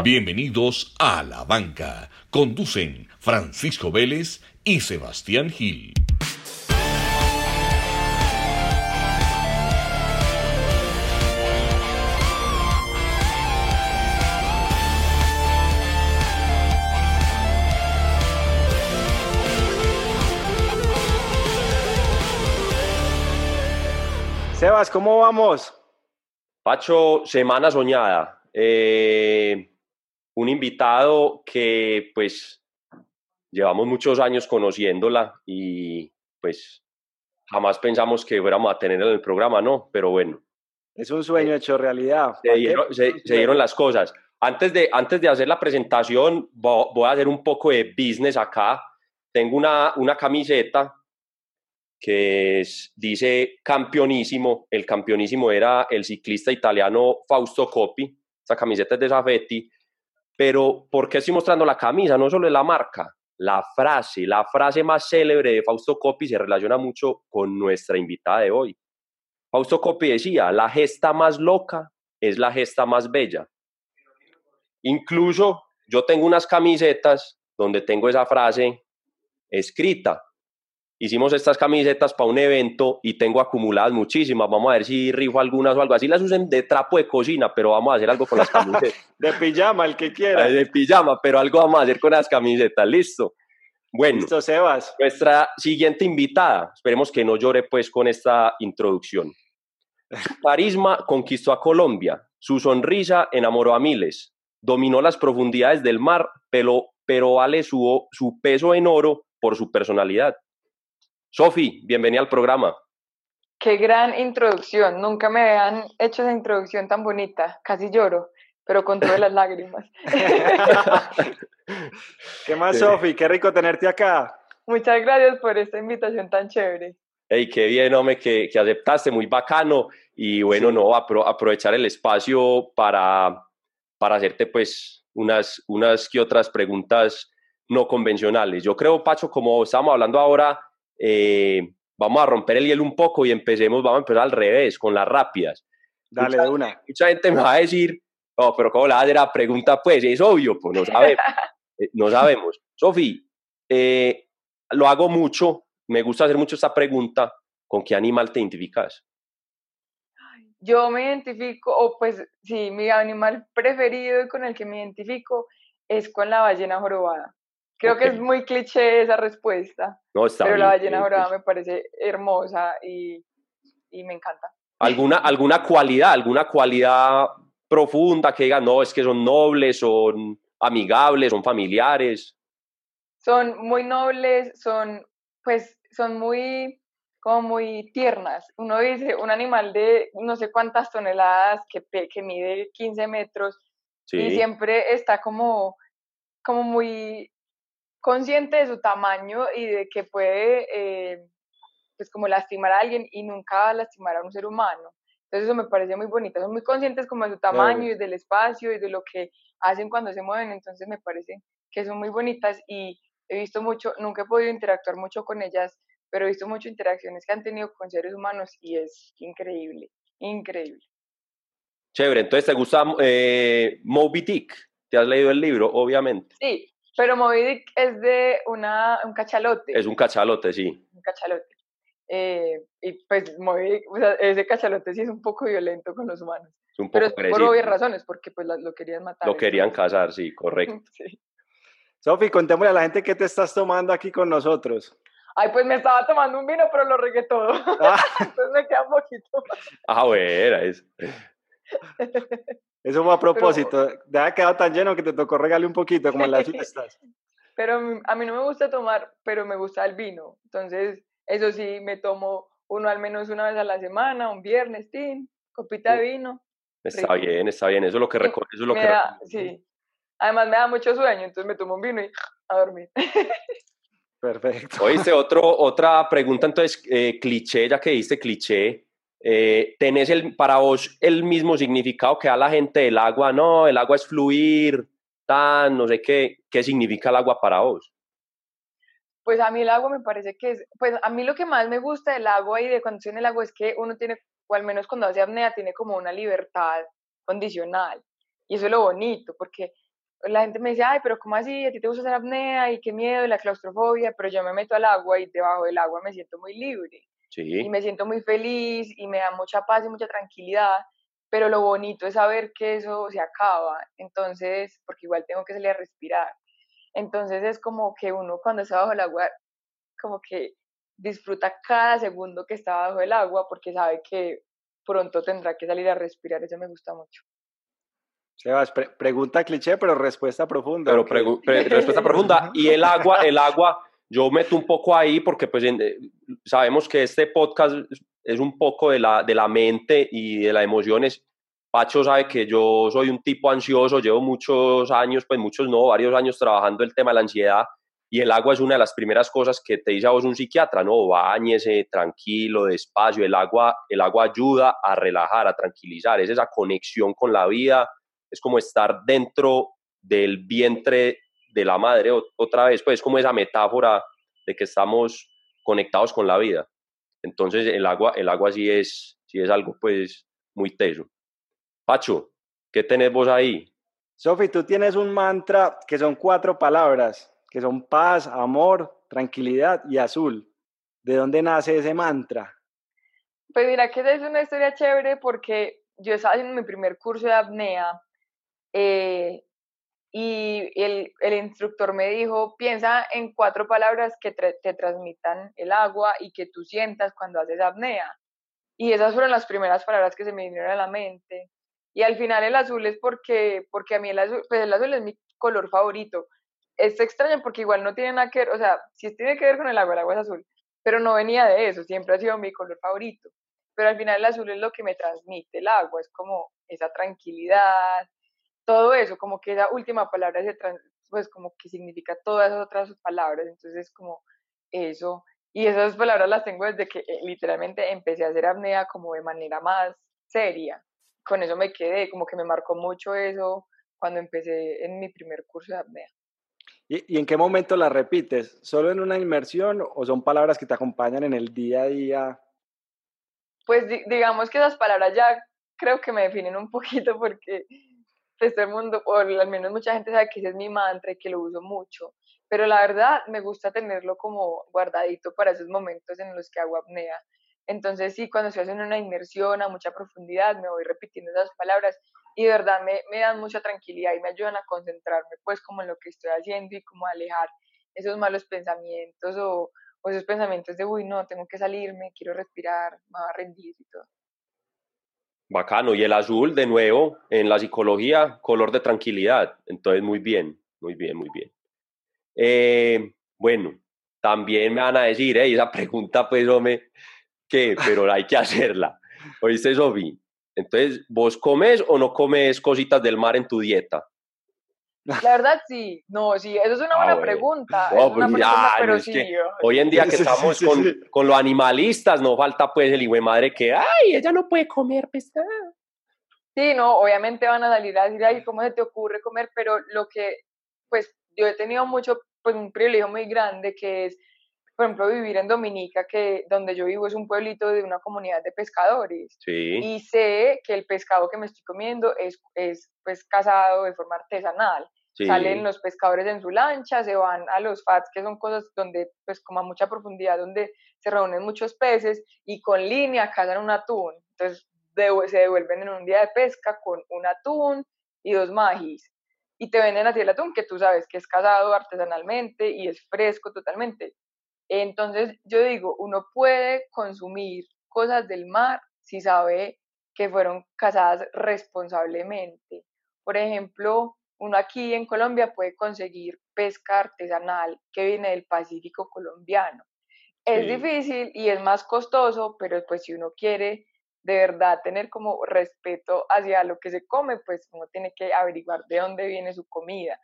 Bienvenidos a La Banca. Conducen Francisco Vélez y Sebastián Gil. Sebas, ¿cómo vamos? Pacho, semana soñada. Eh, un invitado que pues llevamos muchos años conociéndola y pues jamás pensamos que fuéramos a tener en el programa, ¿no? Pero bueno. Es un sueño hecho realidad. Se dieron, se, dieron, las cosas. Antes de, antes de hacer la presentación, voy a hacer un poco de business acá. Tengo una, una camiseta que dice campeonísimo. El campeonísimo era el ciclista italiano Fausto Coppi. Esa camiseta es de Safetti. Pero, ¿por qué estoy mostrando la camisa? No solo es la marca, la frase, la frase más célebre de Fausto Coppi se relaciona mucho con nuestra invitada de hoy. Fausto Coppi decía, la gesta más loca es la gesta más bella. Incluso yo tengo unas camisetas donde tengo esa frase escrita hicimos estas camisetas para un evento y tengo acumuladas muchísimas. Vamos a ver si rifo algunas o algo así. Las usen de trapo de cocina, pero vamos a hacer algo con las camisetas. de pijama, el que quiera. De pijama, pero algo vamos a hacer con las camisetas. Listo. Bueno, Listo, Sebas. Nuestra siguiente invitada, esperemos que no llore pues con esta introducción. Su carisma conquistó a Colombia, su sonrisa enamoró a miles, dominó las profundidades del mar, pero, pero vale su, su peso en oro por su personalidad. Sofi, bienvenida al programa. Qué gran introducción. Nunca me habían hecho esa introducción tan bonita. Casi lloro, pero con todas las lágrimas. ¿Qué más, Sofi? Qué rico tenerte acá. Muchas gracias por esta invitación tan chévere. Hey, qué bien, hombre, que, que aceptaste, muy bacano. Y bueno, no, aprovechar el espacio para, para hacerte pues unas, unas que otras preguntas no convencionales. Yo creo, Pacho, como estamos hablando ahora, eh, vamos a romper el hielo un poco y empecemos, vamos a empezar al revés, con las rápidas. Dale, de una. Mucha gente me va a decir, no, pero ¿cómo la hacer la pregunta? Pues es obvio, pues no sabemos. Eh, no sabemos. Sofi, eh, lo hago mucho, me gusta hacer mucho esta pregunta, ¿con qué animal te identificas? Yo me identifico, o pues sí, mi animal preferido y con el que me identifico es con la ballena jorobada. Creo que es muy cliché esa respuesta. No, está pero la ballena dorada me parece hermosa y, y, me encanta. ¿Alguna, ¿Alguna cualidad, alguna cualidad profunda que digan, no, es que son nobles, son amigables, son familiares? Son muy nobles, son, pues, son muy, como muy tiernas. Uno dice, un animal de no sé cuántas toneladas que, que mide 15 metros y siempre está como, como muy consciente de su tamaño y de que puede, eh, pues como lastimar a alguien y nunca lastimar a un ser humano. Entonces eso me parece muy bonito. Son muy conscientes como de su tamaño y del espacio y de lo que hacen cuando se mueven. Entonces me parece que son muy bonitas y he visto mucho, nunca he podido interactuar mucho con ellas, pero he visto muchas interacciones que han tenido con seres humanos y es increíble, increíble. Chévere, entonces te gusta eh, Moby Dick, te has leído el libro, obviamente. Sí, pero Moby Dick es de una, un cachalote. Es un cachalote, sí. Un cachalote. Eh, y pues Moby Dick, o sea, ese cachalote sí es un poco violento con los humanos. Es un poco Pero es por obvias razones, porque pues lo querían matar. Lo querían cazar, sí, correcto. sí. Sofi, contémosle a la gente qué te estás tomando aquí con nosotros. Ay, pues me estaba tomando un vino, pero lo regué todo. Ah. Entonces me queda un poquito. Ah, bueno, es. Eso fue a propósito. Te ha quedado tan lleno que te tocó regalar un poquito, como en las fiestas. Pero a mí no me gusta tomar, pero me gusta el vino. Entonces, eso sí, me tomo uno al menos una vez a la semana, un viernes, tin, copita de vino. Está bien, está bien. Eso es lo que recuerdo. Eso es lo que Sí. Además, me da mucho sueño, entonces me tomo un vino y a dormir. Perfecto. Oíste, otro, otra pregunta, entonces, eh, cliché, ya que diste cliché eh, ¿tenés el, para vos el mismo significado que da la gente del agua? No, el agua es fluir, tan, no sé qué. ¿Qué significa el agua para vos? Pues a mí el agua me parece que es, pues a mí lo que más me gusta del agua y de cuando estoy en el agua es que uno tiene, o al menos cuando hace apnea, tiene como una libertad condicional. Y eso es lo bonito, porque la gente me dice, ay, pero ¿cómo así? ¿A ti te gusta hacer apnea? Y qué miedo, y la claustrofobia, pero yo me meto al agua y debajo del agua me siento muy libre. Y me siento muy feliz y me da mucha paz y mucha tranquilidad, pero lo bonito es saber que eso se acaba, entonces, porque igual tengo que salir a respirar. Entonces es como que uno cuando está bajo el agua, como que disfruta cada segundo que está bajo el agua porque sabe que pronto tendrá que salir a respirar, eso me gusta mucho. Sebas, pregunta cliché, pero respuesta profunda. Pero respuesta profunda. Y el agua, el agua, yo meto un poco ahí porque pues eh, sabemos que este podcast es un poco de la, de la mente y de las emociones. Pacho sabe que yo soy un tipo ansioso, llevo muchos años, pues muchos no, varios años trabajando el tema de la ansiedad y el agua es una de las primeras cosas que te dice a vos un psiquiatra, no, bañese tranquilo, despacio, el agua, el agua ayuda a relajar, a tranquilizar, es esa conexión con la vida, es como estar dentro del vientre de la madre otra vez, pues es como esa metáfora de que estamos conectados con la vida. Entonces el agua, el agua sí es, sí es algo pues muy teso. Pacho, ¿qué tenés vos ahí? Sofi, tú tienes un mantra que son cuatro palabras, que son paz, amor, tranquilidad y azul. ¿De dónde nace ese mantra? Pues mira que es una historia chévere porque yo estaba haciendo mi primer curso de apnea eh, y el, el, instructor me dijo, piensa en cuatro palabras que te transmitan el agua y que tú sientas cuando haces apnea. Y esas fueron las primeras palabras que se me vinieron a la mente. Y al final el azul es porque, porque a mí el azul, pues el azul es mi color favorito. Es extraño porque igual no tiene nada que ver, o sea, sí tiene que ver con el agua, el agua es azul, pero no venía de eso, siempre ha sido mi color favorito. Pero al final el azul es lo que me transmite el agua, es como esa tranquilidad, todo eso, como que esa última palabra se pues como que significa todas esas otras palabras, entonces es como eso. Y esas palabras las tengo desde que eh, literalmente empecé a hacer apnea como de manera más seria. Con eso me quedé, como que me marcó mucho eso cuando empecé en mi primer curso de apnea. ¿Y, en qué momento las repites? ¿Solo en una inmersión o son palabras que te acompañan en el día a día? Pues digamos que esas palabras ya creo que me definen un poquito porque pues todo el mundo, o al menos mucha gente sabe que ese es mi mantra y que lo uso mucho, pero la verdad me gusta tenerlo como guardadito para esos momentos en los que hago apnea. Entonces sí, cuando estoy haciendo una inmersión a mucha profundidad, me voy repitiendo esas palabras y de verdad me, me dan mucha tranquilidad y me ayudan a concentrarme pues como en lo que estoy haciendo y como alejar esos malos pensamientos o, o esos pensamientos de, uy, no, tengo que salirme, quiero respirar, me va a rendir y todo. Bacano. Y el azul, de nuevo, en la psicología, color de tranquilidad. Entonces, muy bien, muy bien, muy bien. Eh, bueno, también me van a decir, eh, esa pregunta, pues, hombre, ¿qué? Pero hay que hacerla. ¿Oíste, Sofi? Entonces, ¿vos comes o no comes cositas del mar en tu dieta? La verdad sí, no, sí, eso es una buena pregunta. pero sí. hoy en día que estamos con, con, los animalistas, no falta pues el hijo de madre que, ay, ella no puede comer pescado. Sí, no, obviamente van a salir a decir, ay, ¿cómo se te ocurre comer? Pero lo que, pues yo he tenido mucho, pues un privilegio muy grande que es por ejemplo, vivir en Dominica, que donde yo vivo es un pueblito de una comunidad de pescadores. Y sé que el pescado que me estoy comiendo es, es pues cazado de forma artesanal. Salen los pescadores en su lancha, se van a los fats, que son cosas donde, pues como a mucha profundidad, donde se reúnen muchos peces y con línea cazan un atún. Entonces se devuelven en un día de pesca con un atún y dos magis. Y te venden así el atún, que tú sabes que es cazado artesanalmente y es fresco totalmente. Entonces, yo digo, uno puede consumir cosas del mar si sabe que fueron cazadas responsablemente. Por ejemplo, uno aquí en Colombia puede conseguir pesca artesanal que viene del Pacífico colombiano. Es difícil y es más costoso, pero pues si uno quiere de verdad tener como respeto hacia lo que se come, pues uno tiene que averiguar de dónde viene su comida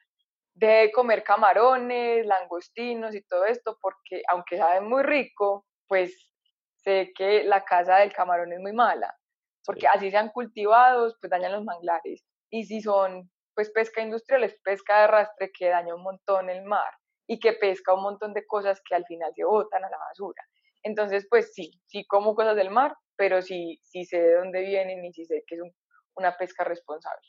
de comer camarones, langostinos y todo esto, porque aunque sabe muy rico, pues sé que la casa del camarón es muy mala, porque así sean cultivados, pues dañan los manglares. Y si son pues pesca industrial, es pesca de arrastre que daña un montón el mar y que pesca un montón de cosas que al final se botan a la basura. Entonces, pues sí, sí como cosas del mar, pero sí, sí sé de dónde vienen y sí sé que es una pesca responsable.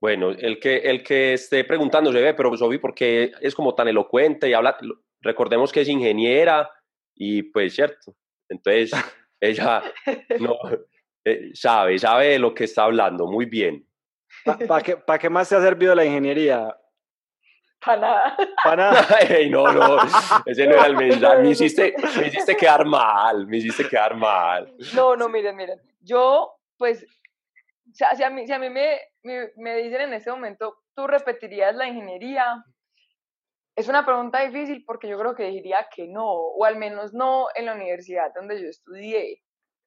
Bueno, el que, el que esté preguntando se ve, pero Sofi, ¿por qué es como tan elocuente y habla? Recordemos que es ingeniera y pues cierto. Entonces, ella no, eh, sabe, sabe de lo que está hablando, muy bien. ¿Para qué, ¿Para qué más te ha servido la ingeniería? Para nada. Para nada. Ey, no, no, ese no era el mensaje. Me hiciste, me hiciste quedar mal, me hiciste quedar mal. No, no, miren, miren. Yo, pues, sea, si a mí, si a mí me, me, me dicen en ese momento, ¿tú repetirías la ingeniería? Es una pregunta difícil porque yo creo que diría que no, o al menos no en la universidad donde yo estudié,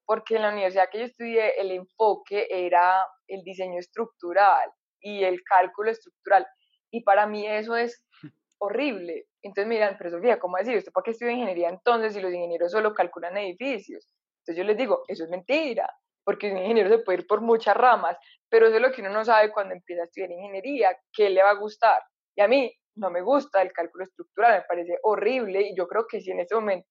porque en la universidad que yo estudié el enfoque era el diseño estructural y el cálculo estructural, y para mí eso es horrible. Entonces me dirán, pero Sofía, ¿cómo decir? ¿Usted para qué estudia ingeniería entonces si los ingenieros solo calculan edificios? Entonces yo les digo, eso es mentira, porque un ingeniero se puede ir por muchas ramas, pero eso es lo que uno no sabe cuando empieza a estudiar ingeniería, qué le va a gustar. Y a mí no me gusta el cálculo estructural, me parece horrible y yo creo que si en este momento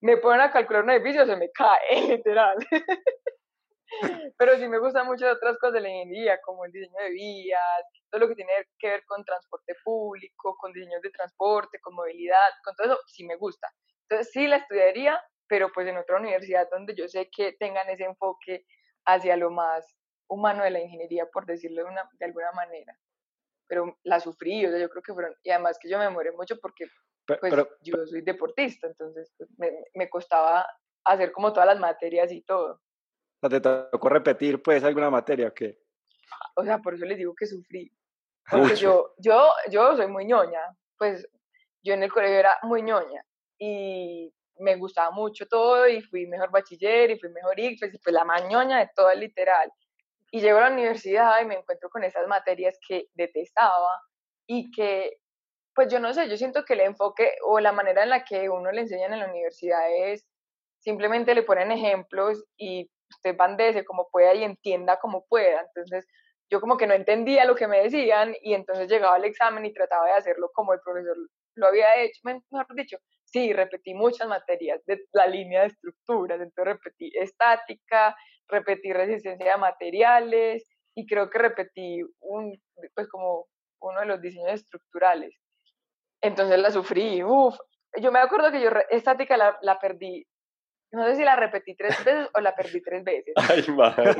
me ponen a calcular un edificio se me cae, literal. Pero sí me gustan mucho otras cosas de la ingeniería, como el diseño de vías, todo lo que tiene que ver con transporte público, con diseño de transporte, con movilidad, con todo eso, sí me gusta. Entonces sí la estudiaría, pero pues en otra universidad donde yo sé que tengan ese enfoque hacia lo más humano de la ingeniería, por decirlo de, una, de alguna manera pero la sufrí, o sea, yo creo que fueron, y además que yo me demoré mucho porque pues, yo soy deportista, entonces pues, me, me, costaba hacer como todas las materias y todo. ¿Te tocó repetir pues alguna materia o qué? O sea, por eso les digo que sufrí. Porque yo, yo, yo soy muy ñoña, pues yo en el colegio era muy ñoña y me gustaba mucho todo y fui mejor bachiller y fui mejor ICFES y pues la más ñoña de todo, literal. Y llego a la universidad y me encuentro con esas materias que detestaba y que, pues yo no sé, yo siento que el enfoque o la manera en la que uno le enseñan en la universidad es simplemente le ponen ejemplos y usted bandece como pueda y entienda como pueda. Entonces, yo como que no entendía lo que me decían y entonces llegaba al examen y trataba de hacerlo como el profesor lo había hecho, mejor dicho, sí, repetí muchas materias de la línea de estructuras, entonces repetí estática, repetí resistencia a materiales y creo que repetí un, pues como uno de los diseños estructurales. Entonces la sufrí, uff. Yo me acuerdo que yo estática la, la, perdí, no sé si la repetí tres veces o la perdí tres veces. Ay, madre.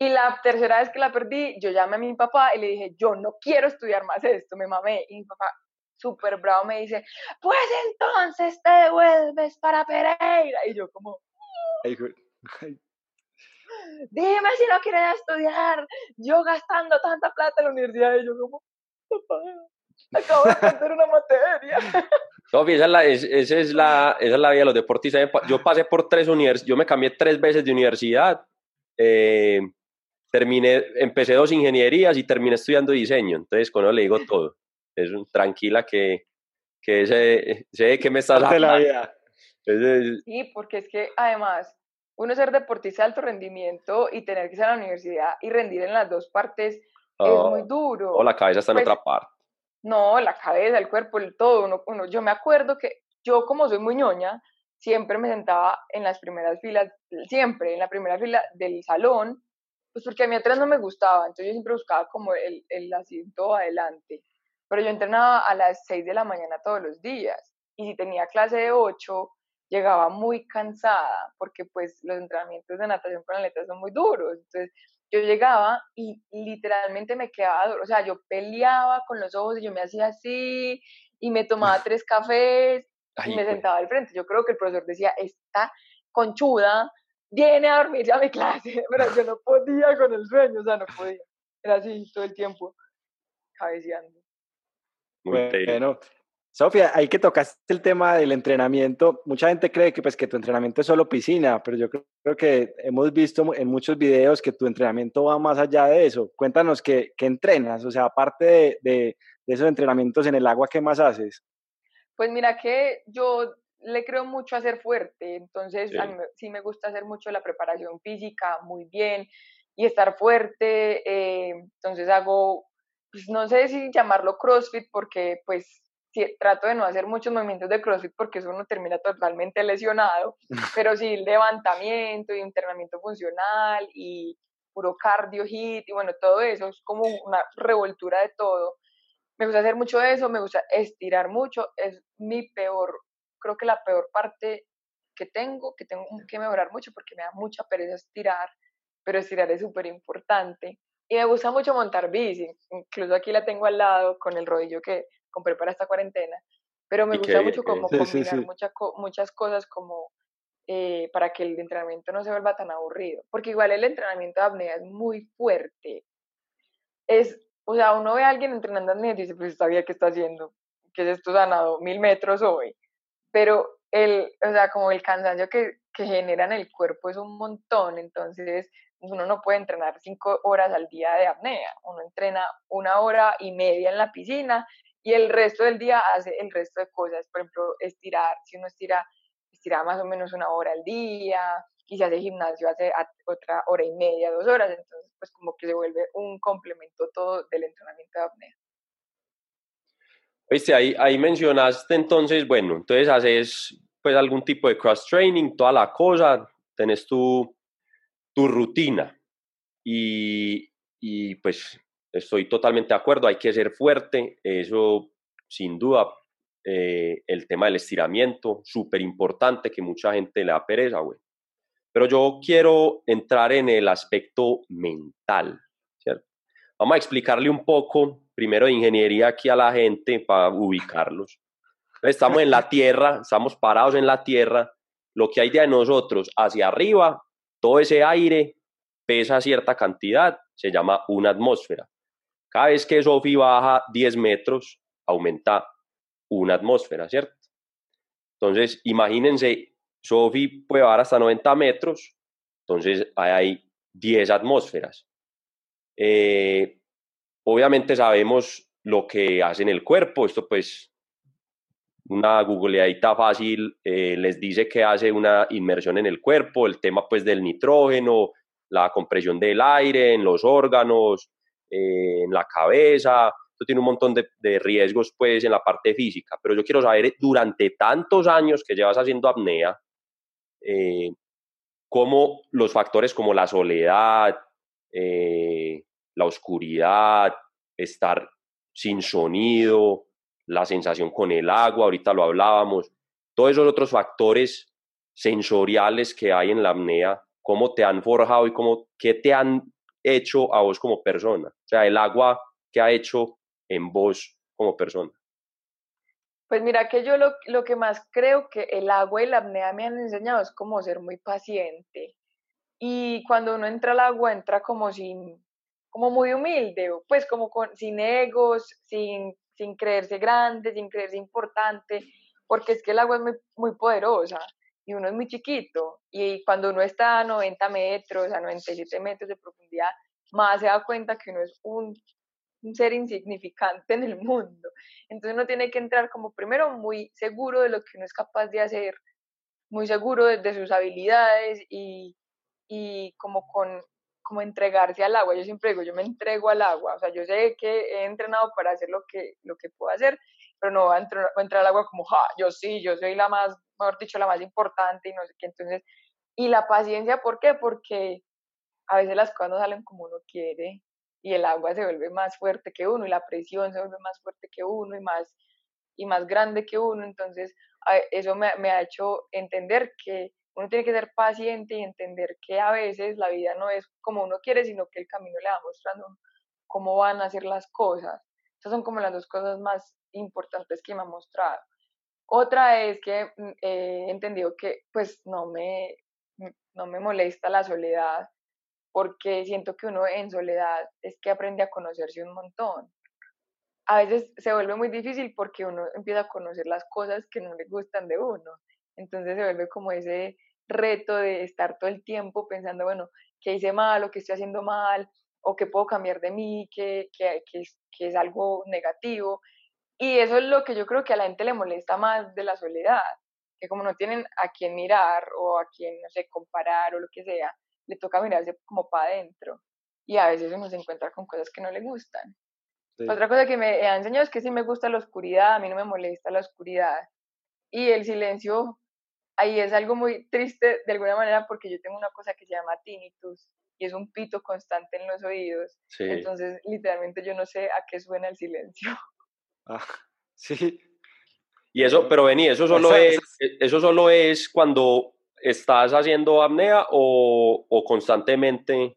Y la tercera vez que la perdí, yo llamé a mi papá y le dije, yo no quiero estudiar más esto, me mamé. Y mi papá, súper bravo, me dice, pues entonces te devuelves para Pereira. Y yo como, Dime si no quieres estudiar. Yo gastando tanta plata en la universidad y yo como, papá, acabo de perder una materia. No, esa es, la, esa, es la, esa es la vida de los deportistas. Yo pasé por tres universidades, yo me cambié tres veces de universidad. Eh, terminé, empecé dos ingenierías y terminé estudiando diseño. Entonces, con eso le digo todo. Es un, tranquila que, que sé, sé que me estás hablando. La vida. Sí, porque es que además uno ser deportista de alto rendimiento y tener que ir a la universidad y rendir en las dos partes es muy duro. O la cabeza está en Pues, otra parte. No, la cabeza, el cuerpo, el todo. Uno, uno- yo me acuerdo que yo, como soy muy ñoña, siempre me sentaba en las primeras filas, siempre en la primera fila del salón, pues porque a mí atrás no me gustaba, entonces yo siempre buscaba como el, el asiento adelante. Pero yo entrenaba a las 6 de la mañana todos los días y si tenía clase de 8, llegaba muy cansada porque pues los entrenamientos de natación con aletas son muy duros. Entonces yo llegaba y literalmente me quedaba, duro, o sea, yo peleaba con los ojos y yo me hacía así y me tomaba tres cafés Ay, y me sentaba al frente. Yo creo que el profesor decía, esta conchuda viene a dormirse a mi clase, pero yo no podía con el sueño, o sea, no podía. Era así todo el tiempo, cabeceando. Muy. Bueno, Sofía, ahí que tocaste el tema del entrenamiento, mucha gente cree que, pues, que tu entrenamiento es solo piscina, pero yo creo, creo que hemos visto en muchos videos que tu entrenamiento va más allá de eso. Cuéntanos qué, qué entrenas, o sea, aparte de, de- de esos entrenamientos en el agua, ¿qué más haces? Pues mira que yo le creo mucho a ser fuerte, entonces a Sí. mí me- sí me gusta hacer mucho la preparación física muy bien y estar fuerte, eh, entonces hago, pues no sé si llamarlo CrossFit porque pues sí, trato de no hacer muchos movimientos de CrossFit porque eso uno termina totalmente lesionado, pero sí levantamiento y entrenamiento funcional y puro cardio, hit, y bueno, todo eso es como una revoltura de todo. Me gusta hacer mucho eso, me gusta estirar mucho, es mi peor, creo que la peor parte que tengo, que tengo que mejorar mucho porque me da mucha pereza estirar, pero estirar es súper importante. Y me gusta mucho montar bici, incluso aquí la tengo al lado con el rodillo que compré para esta cuarentena, pero me gusta mucho como combinar muchas cosas como eh, para que el entrenamiento no se vuelva tan aburrido, porque igual el entrenamiento de apnea es muy fuerte. Es, o sea, uno ve a alguien entrenando apnea y dice, pues bien, ¿qué está haciendo? ¿Qué es esto sanado? Mil metros hoy. Pero el, o sea, como el cansancio que, que genera en el cuerpo es un montón, entonces uno no puede entrenar cinco horas al día de apnea, uno entrena una hora y media en la piscina y el resto del día hace el resto de cosas, por ejemplo, estirar, si uno estira, estira más o menos una hora al día, y si hace gimnasio hace otra hora y media, dos horas, entonces pues como que se vuelve un complemento todo del entrenamiento de apnea. Viste, ahí, ahí mencionaste entonces, bueno, entonces haces pues algún tipo de cross training, toda la cosa, tenés tu, tu rutina. Y, y pues estoy totalmente de acuerdo, hay que ser fuerte, eso sin duda, eh, el tema del estiramiento, súper importante, que mucha gente le da pereza, güey. Pero yo quiero entrar en el aspecto mental, ¿cierto? Vamos a explicarle un poco, primero de ingeniería aquí a la gente para ubicarlos. Estamos en la Tierra, estamos parados en la Tierra, lo que hay de nosotros hacia arriba todo ese aire pesa cierta cantidad, se llama una atmósfera. Cada vez que Sophie baja 10 metros, aumenta una atmósfera, ¿cierto? Entonces, imagínense, Sophie puede bajar hasta 90 metros, entonces hay 10 atmósferas. Eh, obviamente sabemos lo que hace en el cuerpo, esto pues una googleadita fácil eh, les dice que hace una inmersión en el cuerpo, el tema pues del nitrógeno, la compresión del aire en los órganos, eh, en la cabeza, esto tiene un montón de, riesgos pues en la parte física, pero yo quiero saber durante tantos años que llevas haciendo apnea, eh, cómo los factores como la soledad, la oscuridad, estar sin sonido, la sensación con el agua, ahorita lo hablábamos, todos esos otros factores sensoriales que hay en la apnea, cómo te han forjado y cómo, qué te han hecho a vos como persona. O sea, el agua que ha hecho en vos como persona. Pues mira que yo lo, lo que más creo que el agua y la apnea me han enseñado es como ser muy paciente. Y cuando uno entra al agua, entra como sin, como muy humilde, pues como con, sin egos, sin sin creerse grande, sin creerse importante, porque es que el agua es muy, poderosa y uno es muy chiquito y cuando uno está a 90 metros, a 97 metros de profundidad, más se da cuenta que uno es un, ser insignificante en el mundo. Entonces uno tiene que entrar como primero muy seguro de lo que uno es capaz de hacer, muy seguro de, sus habilidades y como con como entregarse al agua. Yo siempre digo, yo me entrego al agua. O sea, yo sé que he entrenado para hacer lo que, lo que puedo hacer, pero no voy a, entrar, al agua como, ja, yo sí, yo soy la más, mejor dicho, la más importante y no sé qué. Entonces, y la paciencia, ¿por qué? Porque a veces las cosas no salen como uno quiere y el agua se vuelve más fuerte que uno y la presión se vuelve más fuerte que uno y más, y más grande que uno. Entonces, eso me, me ha hecho entender que uno tiene que ser paciente y entender que a veces la vida no es como uno quiere, sino que el camino le va mostrando cómo van a ser las cosas. Esas son como las dos cosas más importantes que me ha mostrado. Otra es que mm, he entendido que pues no me, no me molesta la soledad, porque siento que uno en soledad es que aprende a conocerse un montón. A veces se vuelve muy difícil porque uno empieza a conocer las cosas que no le gustan de uno. Entonces se vuelve como ese reto de estar todo el tiempo pensando, bueno, ¿qué hice mal o qué estoy haciendo mal? o qué puedo cambiar de mí, que, que, que, es, que es algo negativo. Y eso es lo que yo creo que a la gente le molesta más de la soledad, que como no tienen a quién mirar o a quién, no sé, comparar o lo que sea, le toca mirarse como para adentro. Y a veces uno se encuentra con cosas que no le gustan. Otra cosa que me ha enseñado es que sí me gusta la oscuridad, a mí no me molesta la oscuridad. Y el silencio ahí es algo muy triste de alguna manera porque yo tengo una cosa que se llama tinnitus y es un pito constante en los oídos. Entonces, literalmente yo no sé a qué suena el silencio. Ah, sí. Y eso, pero vení, eso solo es, e, eso solo es cuando estás haciendo apnea o, o constantemente.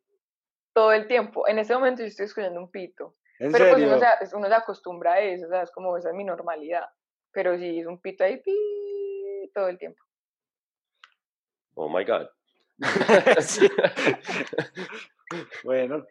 Todo el tiempo. En este momento yo estoy escuchando un pito. pero pues uno se, uno se acostumbra a eso, o sea, es como esa es mi normalidad. Pero sí, es un pito ahí todo el tiempo. Oh my God. bueno,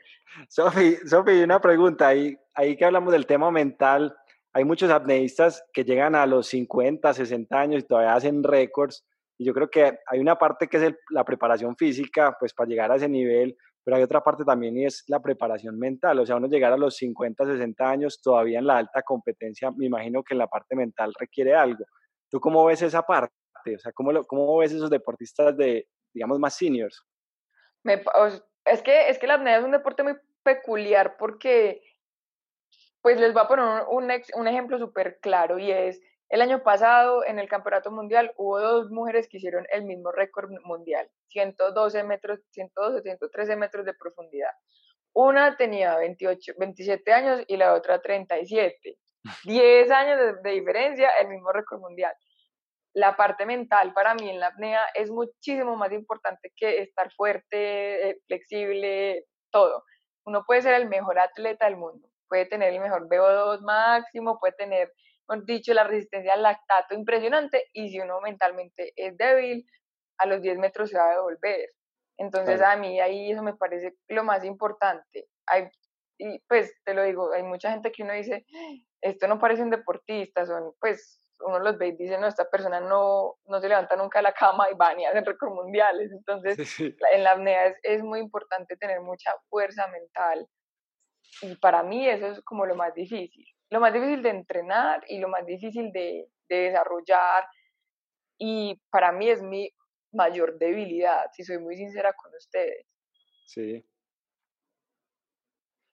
Sofi, una pregunta. Ahí, ahí que hablamos del tema mental, hay muchos apneístas que llegan a los 50, 60 años y todavía hacen récords. Y yo creo que hay una parte que es la preparación física, pues para llegar a ese nivel, pero hay otra parte también y es la preparación mental. O sea, uno llegar a los 50, 60 años todavía en la alta competencia, me imagino que en la parte mental requiere algo. ¿Tú cómo ves esa parte? O sea, ¿cómo, cómo ves esos deportistas de, digamos, más seniors? es, que, es que la apnea es un deporte muy peculiar porque, pues les voy a poner un, un ejemplo súper claro y es, el año pasado en el Campeonato Mundial hubo dos mujeres que hicieron el mismo récord mundial, 112 metros, 112, 113 metros de profundidad. Una tenía 28, 27 años y la otra 37. 10 años de, de diferencia, el mismo récord mundial la parte mental para mí en la apnea es muchísimo más importante que estar fuerte, eh, flexible, todo. Uno puede ser el mejor atleta del mundo, puede tener el mejor VO2 máximo, puede tener, dicho, la resistencia al lactato impresionante y si uno mentalmente es débil, a los 10 metros se va a devolver. Entonces a mí ahí eso me parece lo más importante. Hay, y pues te lo digo, hay mucha gente que uno dice, esto no parece un deportista, son pues uno los ve y dice, no, esta persona no, no se levanta nunca de la cama y va ni hacen récords mundiales. Entonces, en la apnea es, es, muy importante tener mucha fuerza mental. Y para mí eso es como lo más difícil. Lo más difícil de entrenar y lo más difícil de, de desarrollar. Y para mí es mi mayor debilidad, si soy muy sincera con ustedes. Sí,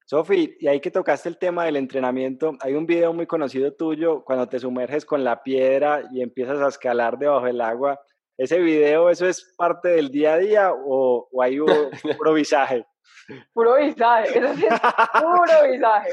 Sofi, y ahí que tocaste el tema del entrenamiento, hay un video muy conocido tuyo cuando te sumerges con la piedra y empiezas a escalar debajo del agua. ¿Ese video, eso es parte del día a día o, o hay un puro visaje? Puro visaje, eso sí es puro visaje.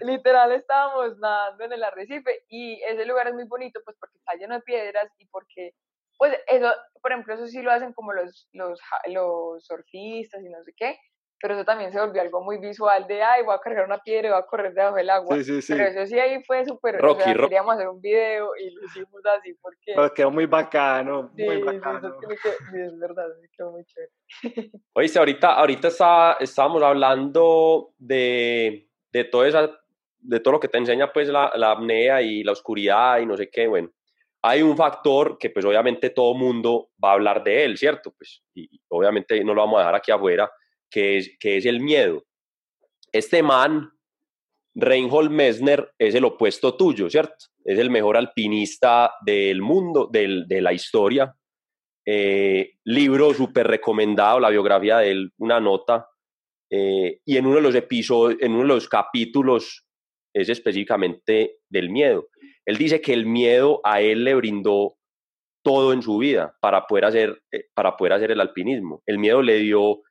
Literal estábamos nadando en el arrecife y ese lugar es muy bonito pues porque está lleno de piedras y porque, pues eso, por ejemplo, eso sí lo hacen como los, los, los surfistas y no sé qué, pero eso también se volvió algo muy visual de, ay, voy a cargar una piedra y voy a correr debajo del agua. Sí, sí, sí. Pero eso sí ahí fue súper, o sea, queríamos hacer un video y lo hicimos así porque... Pues quedó muy bacano, muy bacano. Sí, es verdad, quedó muy chévere. Oíste, ahorita, ahorita está, estábamos hablando de, de, todo esa, de todo lo que te enseña pues la, la apnea y la oscuridad y no sé qué, bueno. Hay un factor que pues obviamente todo mundo va a hablar de él, ¿cierto? Pues, y obviamente no lo vamos a dejar aquí afuera, que es, el miedo. Este man, Reinhold Messner, es el opuesto tuyo, ¿cierto? Es el mejor alpinista del mundo, del, de la historia. Eh, libro súper recomendado, la biografía de él, una nota. Eh, y en uno de los episodios, en uno de los capítulos es específicamente del miedo. Él dice que el miedo a él le brindó todo en su vida para poder hacer, eh, para poder hacer el alpinismo. El miedo le dio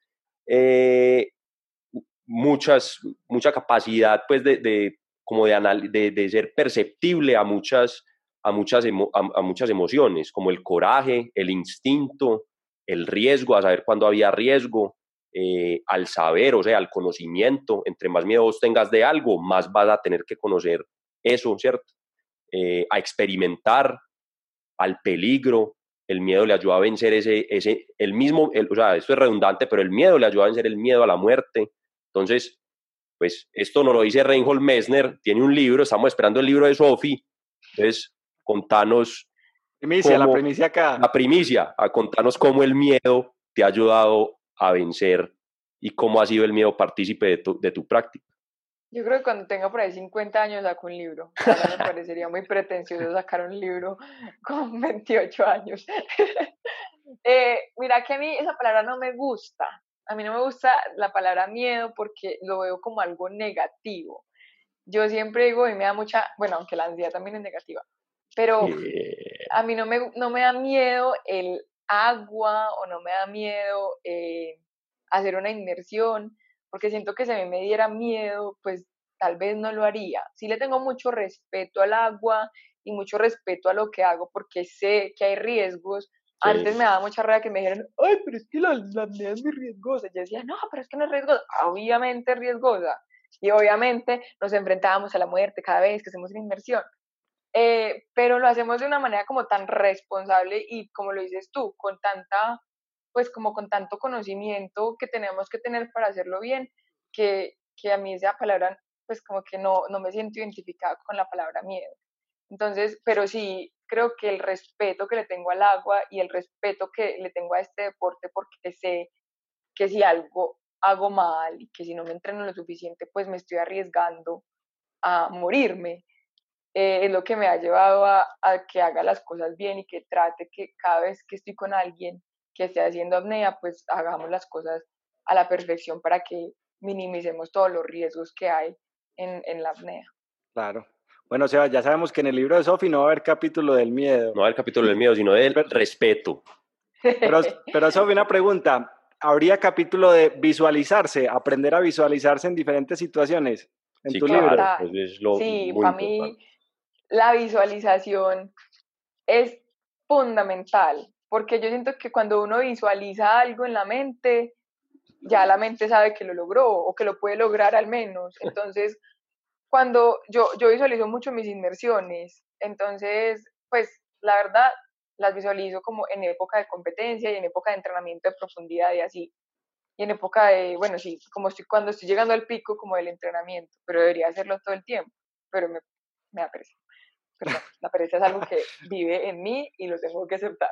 eh, muchas, mucha capacidad pues de, de como de, de, ser perceptible a muchas, a, muchas a, muchas emociones, como el coraje, el instinto, el riesgo, a saber cuándo había riesgo, eh, al saber, o sea, al conocimiento. Entre más miedo tengas de algo, más vas a tener que conocer eso, ¿cierto? Eh, a experimentar, al peligro, el miedo le ayuda a vencer ese, ese el mismo, o sea, esto es redundante, pero el miedo le ayuda a vencer el miedo a la muerte. Entonces, pues esto no lo dice Reinhold Messner, tiene un libro, estamos esperando el libro de Sophie, entonces contanos... Primicia, la primicia acá. La primicia, a contanos cómo el miedo te ha ayudado a vencer y cómo ha sido el miedo partícipe de tu, de tu práctica. Yo creo que cuando tenga por ahí 50 años saco un libro. Ahora me parecería muy pretencioso sacar un libro con 28 años. eh, mira que a mí esa palabra no me gusta. A mí no me gusta la palabra miedo porque lo veo como algo negativo. Yo siempre digo, y me da mucha, bueno, aunque la ansiedad también es negativa, pero a mí no me, no me da miedo el agua o no me da miedo eh, hacer una inmersión, porque siento que si a mí me diera miedo, pues tal vez no lo haría. Sí le tengo mucho respeto al agua y mucho respeto a lo que hago porque sé que hay riesgos. Antes me daba mucha rabia que me dijeran, ay, pero es que la, la apnea es muy riesgosa. Yo decía, no, pero es que no es riesgosa. Obviamente es riesgosa. Y obviamente nos enfrentábamos a la muerte cada vez que hacemos una inmersión. Eh, pero lo hacemos de una manera como tan responsable y como lo dices tú, con tanta, pues como con tanto conocimiento que tenemos que tener para hacerlo bien, que, que a mí esa palabra, pues como que no, no me siento identificada con la palabra miedo. Entonces, pero sí, creo que el respeto que le tengo al agua y el respeto que le tengo a este deporte, porque sé que si algo hago mal y que si no me entreno lo suficiente, pues me estoy arriesgando a morirme. Eh, es lo que me ha llevado a, a, que haga las cosas bien y que trate que cada vez que estoy con alguien que esté haciendo apnea, pues hagamos las cosas a la perfección para que minimicemos todos los riesgos que hay en, en la apnea. Claro. Bueno, Seba, ya sabemos que en el libro de Sofi no va a haber capítulo del miedo. No va a haber capítulo del miedo, sino del pero, respeto. Pero, pero Sofi, una pregunta. ¿Habría capítulo de visualizarse, aprender a visualizarse en diferentes situaciones en sí, tu claro, libro? Pues es lo sí, para mí la visualización es fundamental, porque yo siento que cuando uno visualiza algo en la mente, ya la mente sabe que lo logró o que lo puede lograr al menos. Entonces, cuando yo, yo visualizo mucho mis inmersiones, entonces, pues la verdad, las visualizo como en época de competencia y en época de entrenamiento de profundidad y así. Y en época de, bueno, sí, como estoy, cuando estoy llegando al pico como del entrenamiento, pero debería hacerlo todo el tiempo, pero me, me da pereza. Perdón, la pereza es algo que vive en mí y lo tengo que aceptar.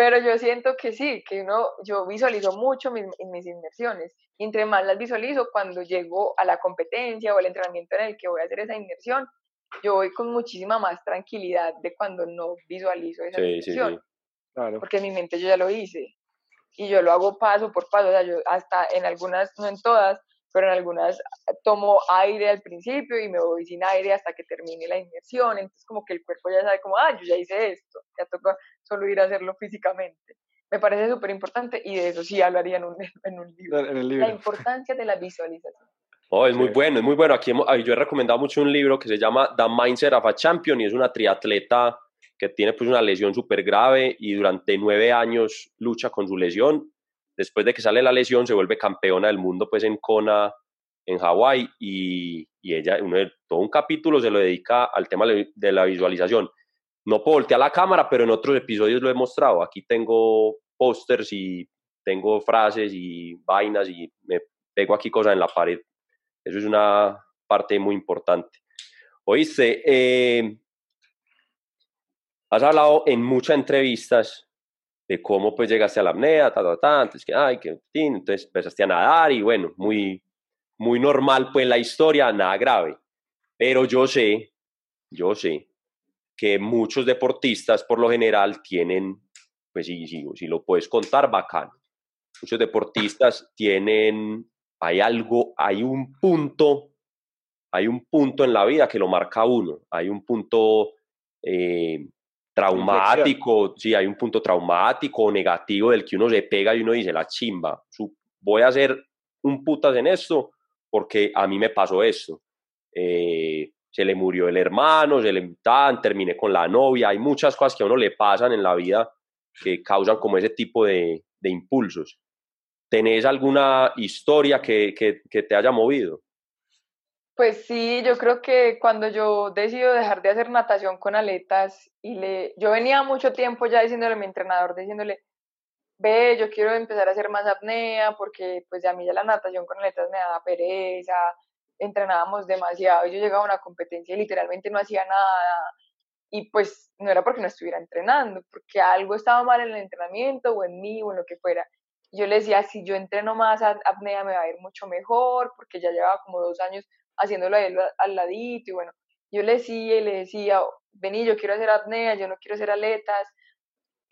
Pero yo siento que sí, que uno, yo visualizo mucho mis, mis inmersiones. Y entre más las visualizo, cuando llego a la competencia o al entrenamiento en el que voy a hacer esa inmersión, yo voy con muchísima más tranquilidad de cuando no visualizo esa Sí, sí, inmersión. sí. Claro. Porque en mi mente yo ya lo hice. Y yo lo hago paso por paso. O sea, yo hasta en algunas, no en todas, pero en algunas tomo aire al principio y me voy sin aire hasta que termine la inmersión. Entonces como que el cuerpo ya sabe como, ah, yo ya hice esto, ya toca solo ir a hacerlo físicamente. Me parece súper importante y de eso sí hablaría en un, en un libro. En el La libro. importancia de la visualización. Oh, es muy bueno, es muy bueno. Aquí hemos- yo he recomendado mucho un libro que se llama The Mindset of a Champion y es una triatleta que tiene pues una lesión súper grave y durante nueve años lucha con su lesión. Después de que sale la lesión se vuelve campeona del mundo pues en Kona, en Hawái y, y ella uno todo un capítulo se lo dedica al tema de de la visualización. No puedo voltear la cámara, pero en otros episodios lo he mostrado. Aquí tengo pósters y tengo frases y vainas y me pego aquí cosas en la pared. Eso es una parte muy importante. Oíste, eh, has hablado en muchas entrevistas de cómo pues llegaste a la apnea, ta, ta, ta, antes que, ay, que, entonces empezaste a nadar y bueno, muy, muy normal pues la historia, nada grave. Pero yo sé, yo sé que muchos deportistas por lo general tienen, pues si, si, si lo puedes contar, bacán. Muchos deportistas tienen, hay algo, hay un punto, hay un punto en la vida que lo marca uno, hay un punto eh, traumático, sí, hay un punto traumático o negativo del que uno se pega y uno dice, la chimba, voy a hacer un putas en esto porque a mí me pasó esto. Eh, se le murió el hermano, se le tan, terminé con la novia, hay muchas cosas que a uno le pasan en la vida que causan como ese tipo de, impulsos. ¿Tenés alguna historia que te haya movido? Pues sí, yo creo que cuando yo decido dejar de hacer natación con aletas y le, yo venía mucho tiempo ya diciéndole a mi entrenador, diciéndole, ve, yo quiero empezar a hacer más apnea porque pues a mí ya la natación con aletas me daba pereza, entrenábamos demasiado yo llegaba a una competencia y literalmente no hacía nada y pues no era porque no estuviera entrenando, porque algo estaba mal en el entrenamiento o en mí o en lo que fuera. Yo le decía, si yo entreno más apnea me va a ir mucho mejor porque ya llevaba como dos años haciéndolo a él al ladito y bueno, yo le decía y le decía, vení, yo quiero hacer apnea, yo no quiero hacer aletas.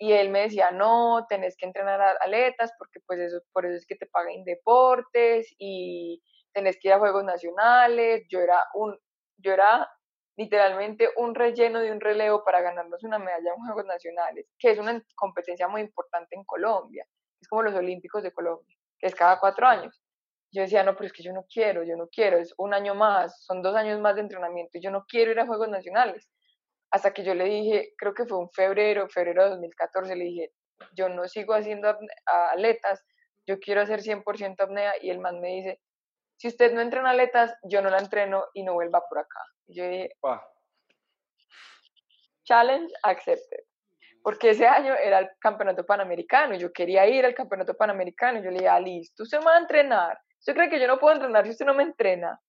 Y él me decía, no, tenés que entrenar aletas porque pues eso, por eso es que te pagan deportes y tenés que ir a Juegos Nacionales. Yo era un, yo era literalmente un relleno de un relevo para ganarnos una medalla en Juegos Nacionales, que es una competencia muy importante en Colombia. Es como los Olímpicos de Colombia. que es cada cuatro años. Yo decía, no, pero es que yo no quiero, yo no quiero, es un año más, son dos años más de entrenamiento yo no quiero ir a Juegos Nacionales. Hasta que yo le dije, creo que fue un febrero, febrero de 2014, le dije, yo no sigo haciendo aletas, yo quiero hacer 100% apnea y el man me dice, si usted no entrena aletas, yo no la entreno y no vuelva por acá. Y yo dije, challenge accepted. Porque ese año era el campeonato panamericano y yo quería ir al campeonato panamericano y yo le dije, ah, listo, usted me va a entrenar. ¿Usted cree que yo no puedo entrenar si usted no me entrena?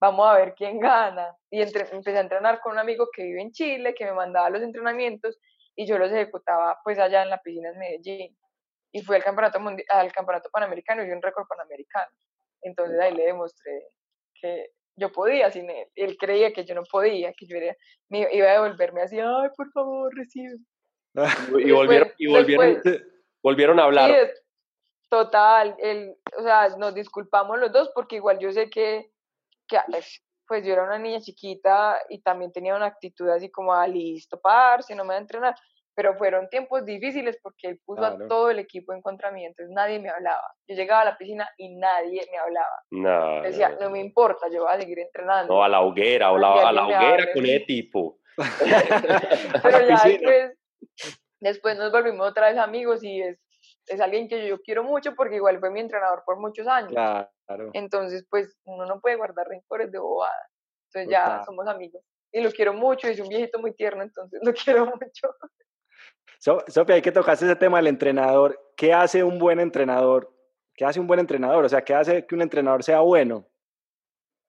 Vamos a ver quién gana. Y empecé a entrenar con un amigo que vive en Chile, que me mandaba los entrenamientos y yo los ejecutaba pues allá en la piscina de Medellín. Y fui al campeonato, al campeonato panamericano y un récord panamericano. Entonces ahí le demostré que yo podía sin él. Él creía que yo no podía, que yo me iba a devolverme así, ay, por favor, recibe. y volvieron, y volvieron, volvieron a hablar. Sí, total, el, o sea, nos disculpamos los dos porque igual yo sé que, que pues yo era una niña chiquita y también tenía una actitud así como, ah, listo, si no me voy a entrenar. Pero fueron tiempos difíciles porque él puso a todo el equipo en contra mí, entonces nadie me hablaba. Yo llegaba a la piscina y nadie me hablaba. No, decía, no me importa, yo voy a seguir entrenando. No, a la hoguera, o la, a la hoguera con ese tipo. Pero ya después, después nos volvimos otra vez amigos y es, es alguien que yo quiero mucho porque igual fue mi entrenador por muchos años. Claro. Entonces, pues uno no puede guardar rencores de bobada. Entonces ya somos amigos. Y lo quiero mucho, es un viejito muy tierno, entonces lo quiero mucho. Sofía, hay que tocarse ese tema del entrenador. ¿Qué hace un buen entrenador? ¿Qué hace un buen entrenador? O sea, ¿qué hace que un entrenador sea bueno?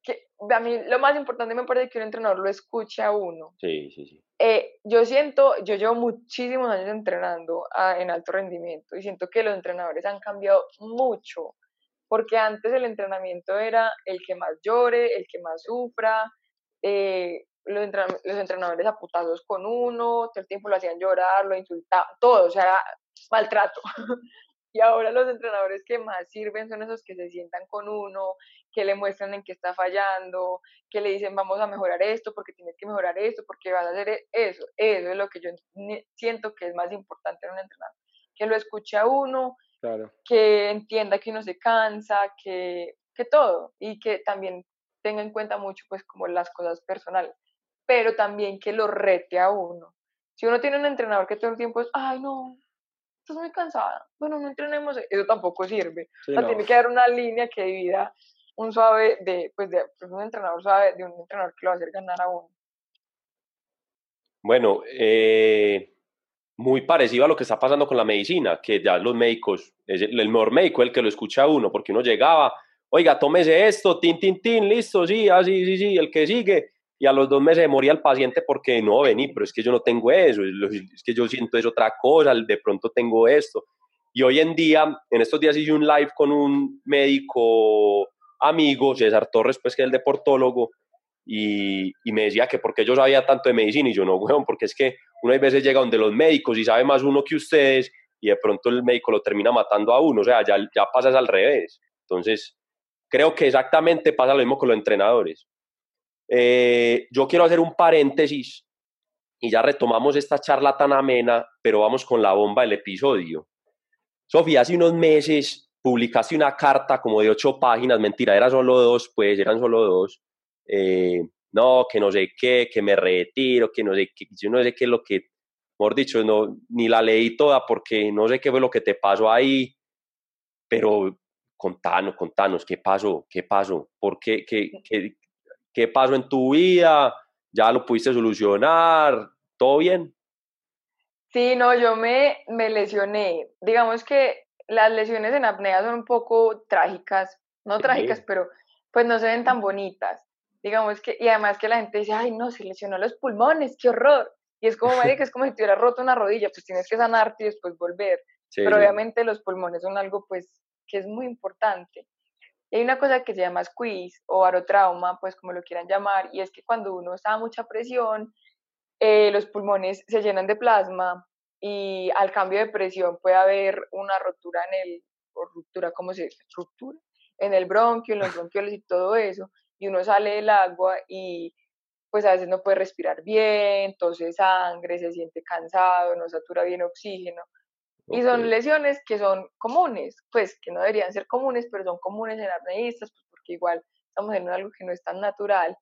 Que, a mí lo más importante me parece que un entrenador lo escuche a uno. Sí, sí, sí. Eh, yo siento, yo llevo muchísimos años entrenando en alto rendimiento y siento que los entrenadores han cambiado mucho, porque antes el entrenamiento era el que más llore, el que más sufra, eh, los, los entrenadores aputados con uno, todo el tiempo lo hacían llorar, lo insultaban, todo, o sea, maltrato. y ahora los entrenadores que más sirven son esos que se sientan con uno, que le muestran en qué está fallando, que le dicen vamos a mejorar esto porque tienes que mejorar esto, porque vas a hacer e-". eso. Eso es lo que yo siento que es más importante en un entrenador. Que lo escuche a uno, que entienda que uno se cansa, que, que todo y que también tenga en cuenta mucho pues como las cosas personales pero también que lo rete a uno. Si uno tiene un entrenador que todo el tiempo es, ay, no, estás muy cansada, bueno, no entrenemos, eso tampoco sirve. tiene que dar una línea que divida un suave de, pues, de pues, un entrenador suave de un entrenador que lo va a hacer ganar a uno. Bueno, eh, muy parecido a lo que está pasando con la medicina, que ya los médicos, el, el mejor médico el que lo escucha a uno, porque uno llegaba, oiga, tómese esto, tin, tin, tin, listo, sí, así, ah, sí, sí, el que sigue, y a los dos meses moría el paciente porque no vení, pero es que yo no tengo eso, es que yo siento es otra cosa, de pronto tengo esto. Y hoy en día, en estos días hice un live con un médico amigo, César Torres, pues que es el deportólogo, y, y, me decía que porque yo sabía tanto de medicina y yo no, weón, porque es que uno hay veces llega donde los médicos y sabe más uno que ustedes y de pronto el médico lo termina matando a uno, o sea, ya, ya pasas al revés. Entonces, creo que exactamente pasa lo mismo con los entrenadores. Eh, yo quiero hacer un paréntesis y ya retomamos esta charla tan amena, pero vamos con la bomba del episodio. Sofía, hace unos meses publicaste una carta como de ocho páginas, mentira, eran solo dos, pues eran solo dos. Eh, no, que no sé qué, que me retiro, que no sé qué, yo no sé qué es lo que, mejor dicho, no, ni la leí toda porque no sé qué fue lo que te pasó ahí, pero contanos, contanos, ¿qué pasó? ¿Qué pasó? ¿Por qué, qué, qué, ¿Qué pasó en tu vida? ¿Ya lo pudiste solucionar? ¿Todo bien? Sí, no, yo me, me lesioné. Digamos que las lesiones en apnea son un poco trágicas, no trágicas, pero pues no se ven tan bonitas. Digamos que, y además que la gente dice, ay, no, se lesionó los pulmones, qué horror. Y es como, que es como si te hubiera roto una rodilla, pues tienes que sanarte y después volver. pero obviamente los pulmones son algo, pues, que es muy importante hay una cosa que se llama squeeze o barotrauma, pues como lo quieran llamar, y es que cuando uno está a mucha presión, eh, los pulmones se llenan de plasma y al cambio de presión puede haber una rotura en el, o ruptura, ¿cómo se dice? Ruptura en el bronquio, en los bronquioles y todo eso, y uno sale del agua y pues a veces no puede respirar bien, tose sangre, se siente cansado, no satura bien oxígeno. Y son lesiones que son comunes, pues que no deberían ser comunes, pero son comunes en apneístas, pues porque igual estamos en algo que no es tan natural.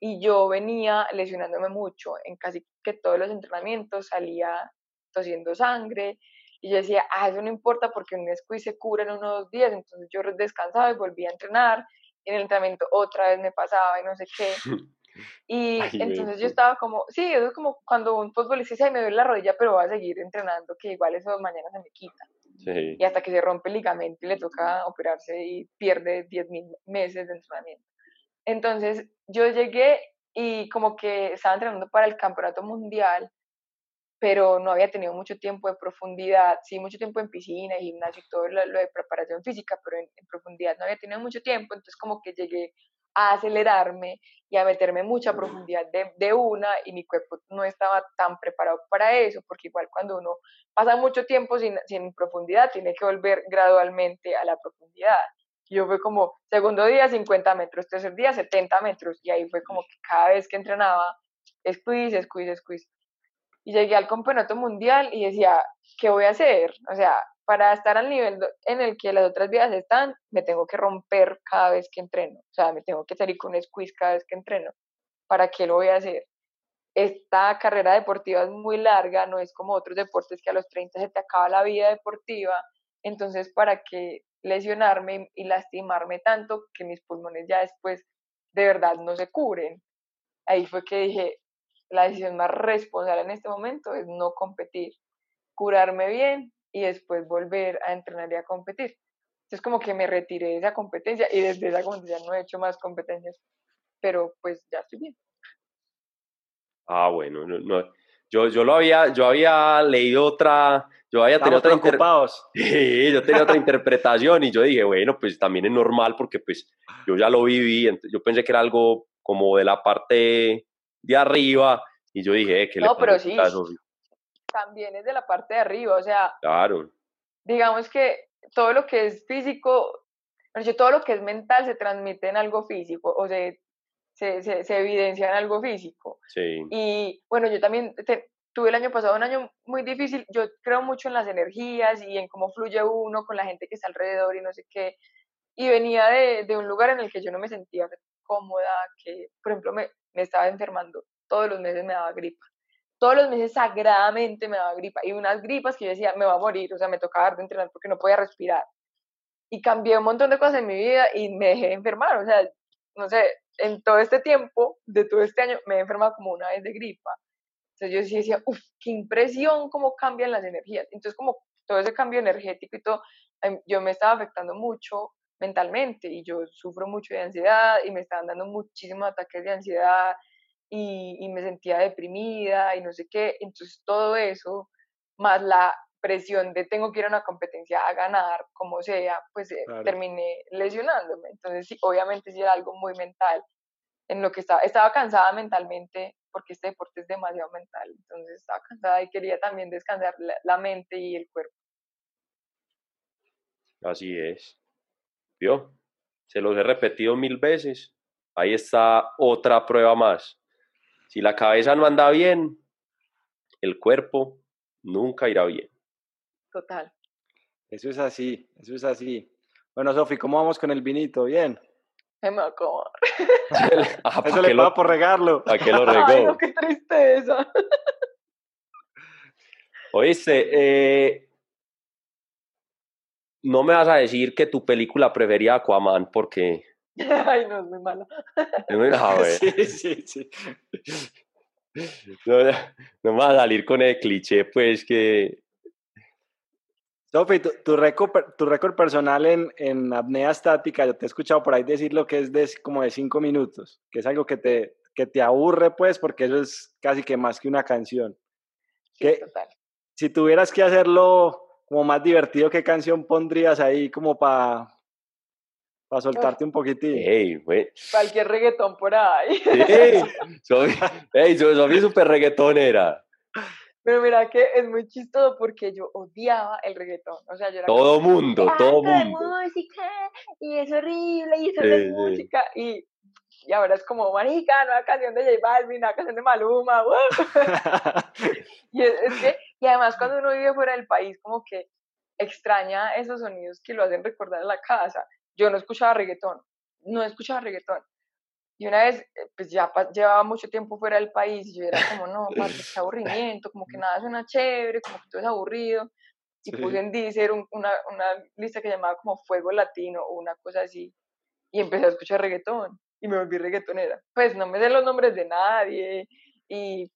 Y yo venía lesionándome mucho, en casi que todos los entrenamientos salía tosiendo sangre, y yo decía, ah, eso no importa porque un squeeze se cura en unos días, entonces yo descansaba y volvía a entrenar, y en el entrenamiento otra vez me pasaba y no sé qué. Y entonces yo estaba como, sí, eso es como cuando un futbolista dice, me duele la rodilla, pero va a seguir entrenando, que igual eso mañana se me quita. Y hasta que se rompe el ligamento y le toca operarse y pierde 10 mil meses de entrenamiento. Entonces yo llegué y como que estaba entrenando para el campeonato mundial, pero no había tenido mucho tiempo de profundidad, sí, mucho tiempo en piscina, gimnasio y todo lo, de preparación física, pero en, en, profundidad no había tenido mucho tiempo, entonces como que llegué a acelerarme y a meterme mucha profundidad de, de, una y mi cuerpo no estaba tan preparado para eso, porque igual cuando uno pasa mucho tiempo sin, sin profundidad, tiene que volver gradualmente a la profundidad. Yo fue como, segundo día 50 metros, tercer día 70 metros, y ahí fue como que cada vez que entrenaba, squeeze, squeeze, squeeze. Y llegué al campeonato mundial y decía, ¿qué voy a hacer? O sea, para estar al nivel en el que las otras vidas están, me tengo que romper cada vez que entreno. O sea, me tengo que salir con un squeeze cada vez que entreno. ¿Para qué lo voy a hacer? Esta carrera deportiva es muy larga, no es como otros deportes que a los 30 se te acaba la vida deportiva. Entonces, ¿para qué lesionarme y lastimarme tanto que mis pulmones ya después de verdad no se cubren? Ahí fue que dije, la decisión más responsable en este momento es no competir, curarme bien y después volver a entrenar y a competir. Entonces como que me retiré de esa competencia y desde esa competencia no he hecho más competencias, pero pues ya estoy bien. Ah, bueno, no, no. Yo, yo lo había, yo había leído otra, yo había tenido otra sí, yo tenía otra interpretación y yo dije, bueno, pues también es normal porque pues yo ya lo viví, yo pensé que era algo como de la parte de arriba y yo dije, eh, que no, pero sí, también es de la parte de arriba, o sea, claro. digamos que todo lo que es físico, todo lo que es mental se transmite en algo físico, o se, se, se, evidencia en algo físico. Sí. Y bueno, yo también tuve el año pasado un año muy difícil, yo creo mucho en las energías y en cómo fluye uno con la gente que está alrededor y no sé qué, y venía de, de un lugar en el que yo no me sentía cómoda, que por ejemplo me, me estaba enfermando, todos los meses me daba gripa todos los meses sagradamente me daba gripa y unas gripas que yo decía, me va a morir, o sea, me tocaba de entrenar porque no podía respirar. Y cambié un montón de cosas en mi vida y me dejé enfermar, o sea, no sé, en todo este tiempo, de todo este año, me he enfermado como una vez de gripa. Entonces yo sí decía, uff, qué impresión cómo cambian las energías. Entonces como todo ese cambio energético y todo, em, yo me estaba afectando mucho mentalmente y yo sufro mucho de ansiedad y me estaban dando muchísimos ataques de ansiedad y, me sentía deprimida y no sé qué. Entonces todo eso, más la presión de tengo que ir a una competencia a ganar, como sea, pues eh, terminé lesionándome. Entonces, sí, obviamente sí era algo muy mental, en lo que estaba, estaba cansada mentalmente, porque este deporte es demasiado mental, entonces estaba cansada y quería también descansar la, mente y el cuerpo. Así es. ¿Vio? Se los he repetido mil veces. Ahí está otra prueba más. Si la cabeza no anda bien, el cuerpo nunca irá bien. Total. Eso es así, eso es así. Bueno, Sofi, ¿cómo vamos con el vinito? ¿Bien? Me va a ah, Eso le va por regarlo. ¿A qué lo regó? Ay, no, qué tristeza. Oíste, eh, no me vas a decir que tu película prefería Aquaman porque Ay, no, es muy malo. Sí, sí, sí. No, no me va a salir con el cliché, pues que. Sofi, tu, tu récord personal en, en apnea estática, yo te he escuchado por ahí decir lo que es de, como de cinco minutos, que es algo que te, que te aburre, pues, porque eso es casi que más que una canción. Sí, total. Si tuvieras que hacerlo como más divertido, ¿qué canción pondrías ahí como para para soltarte un poquitín. Hey, Cualquier reggaetón por ahí. Hey, soy, hey, soy súper reggaetonera. Pero mira que es muy chistoso porque yo odiaba el reggaetón. O sea, yo era todo mundo, todo mundo. música y es horrible y eso es música. Y, y ahora es como, marica, nueva canción de J Balvin, nueva canción de Maluma. y es, que Y además cuando uno vive fuera del país, como que extraña esos sonidos que lo hacen recordar a la casa. Yo no escuchaba reggaetón, no escuchaba reggaetón. Y una vez, eh, pues ya llevaba mucho tiempo fuera del país y yo era como, no, parce, qué aburrimiento, como que nada suena chévere, como que todo es aburrido. Y puse en Deezer una, una lista que llamaba como Fuego Latino o una cosa así. Y empecé a escuchar reggaetón y me volví reggaetonera. Pues no me sé los nombres de nadie y,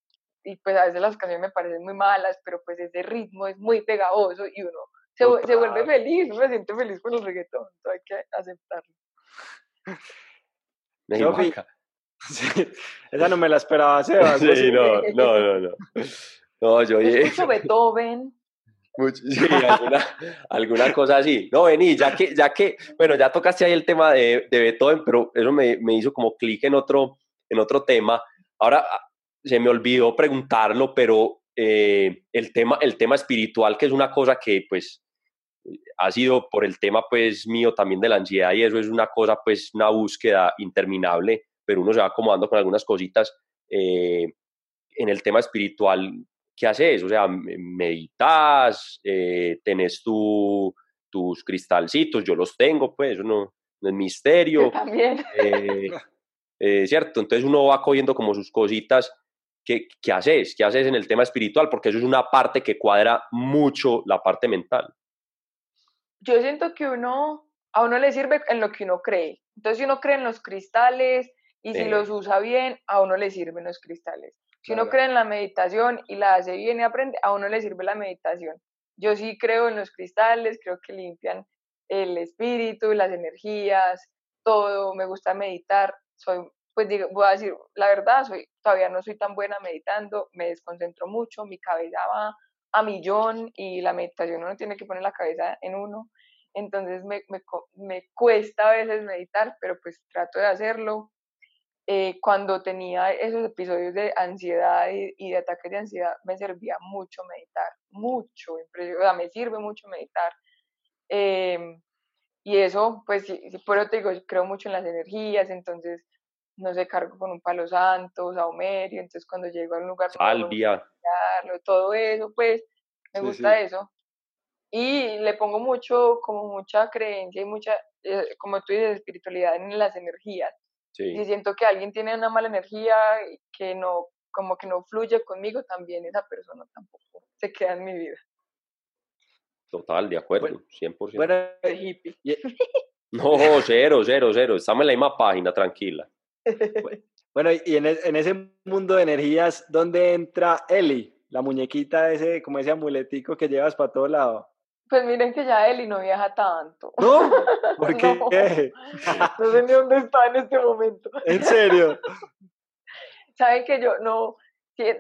y pues a veces las canciones me parecen muy malas, pero pues ese ritmo es muy pegajoso y uno se, se vuelve feliz, uno se siente feliz con el reggaetón, entonces hay que aceptarlo. esa no me la esperaba, Sebas. Sí, no, no, no, no. No, yo escucho Beethoven. sí, alguna, alguna, cosa así. No, vení, ya que, ya que, bueno, ya tocaste ahí el tema de, de Beethoven, pero eso me, me hizo como clic en otro, en otro tema. Ahora ah, se me olvidó preguntarlo, pero eh, el, tema, el tema espiritual, que es una cosa que pues ha sido por el tema pues mío también de la ansiedad y eso es una cosa pues una búsqueda interminable, pero uno se va acomodando con algunas cositas. Eh, en el tema espiritual, ¿qué haces? O sea, meditas, eh, tenés tu, tus cristalcitos, yo los tengo, pues, eso no, es misterio. también. Eh, ¿Cierto? Entonces uno va cogiendo como sus cositas. ¿Qué, ¿Qué haces? ¿Qué haces en el tema espiritual? Porque eso es una parte que cuadra mucho la parte mental yo siento que uno, a uno le sirve en lo que uno cree. Entonces, si uno cree en los cristales y si los usa bien, a uno le sirven los cristales. Si uno cree en la meditación y la hace bien y aprende, a uno le sirve la meditación. Yo sí creo en los cristales, creo que limpian el espíritu, las energías, todo. Me gusta meditar. Soy, pues digo, voy a decir la verdad, soy, todavía no soy tan buena meditando, me desconcentro mucho, mi cabeza va a millón y la meditación uno tiene que poner la cabeza en uno. Entonces me, me, me cuesta a veces meditar, pero pues trato de hacerlo. Eh, cuando tenía esos episodios de ansiedad y, de ataques de ansiedad, me servía mucho meditar, mucho, o sea, me sirve mucho meditar. Em, y eso, pues, si, por eso te digo, creo mucho en las energías, entonces, no sé, cargo con un palo santo, saumerio, entonces cuando llego a un lugar... Salvia todo eso, pues me gusta eso. Y le pongo mucho, como mucha creencia y mucha, eh, como tú dices, espiritualidad en las energías. Si siento que alguien tiene una mala energía que no, como que no fluye conmigo, también esa persona tampoco se queda en mi vida. Total, de acuerdo, 100%. Bueno, hippie. No, cero, cero, cero. Estamos en la misma página, tranquila. Bueno, y en, en, ese mundo de energías, ¿dónde entra Eli? La muñequita, ese, como ese amuletico que llevas para todo lado. Pues miren que ya Eli no viaja tanto. ¿No? ¿Por qué? no, sé ni dónde está en este momento. ¿En serio? Saben que yo no,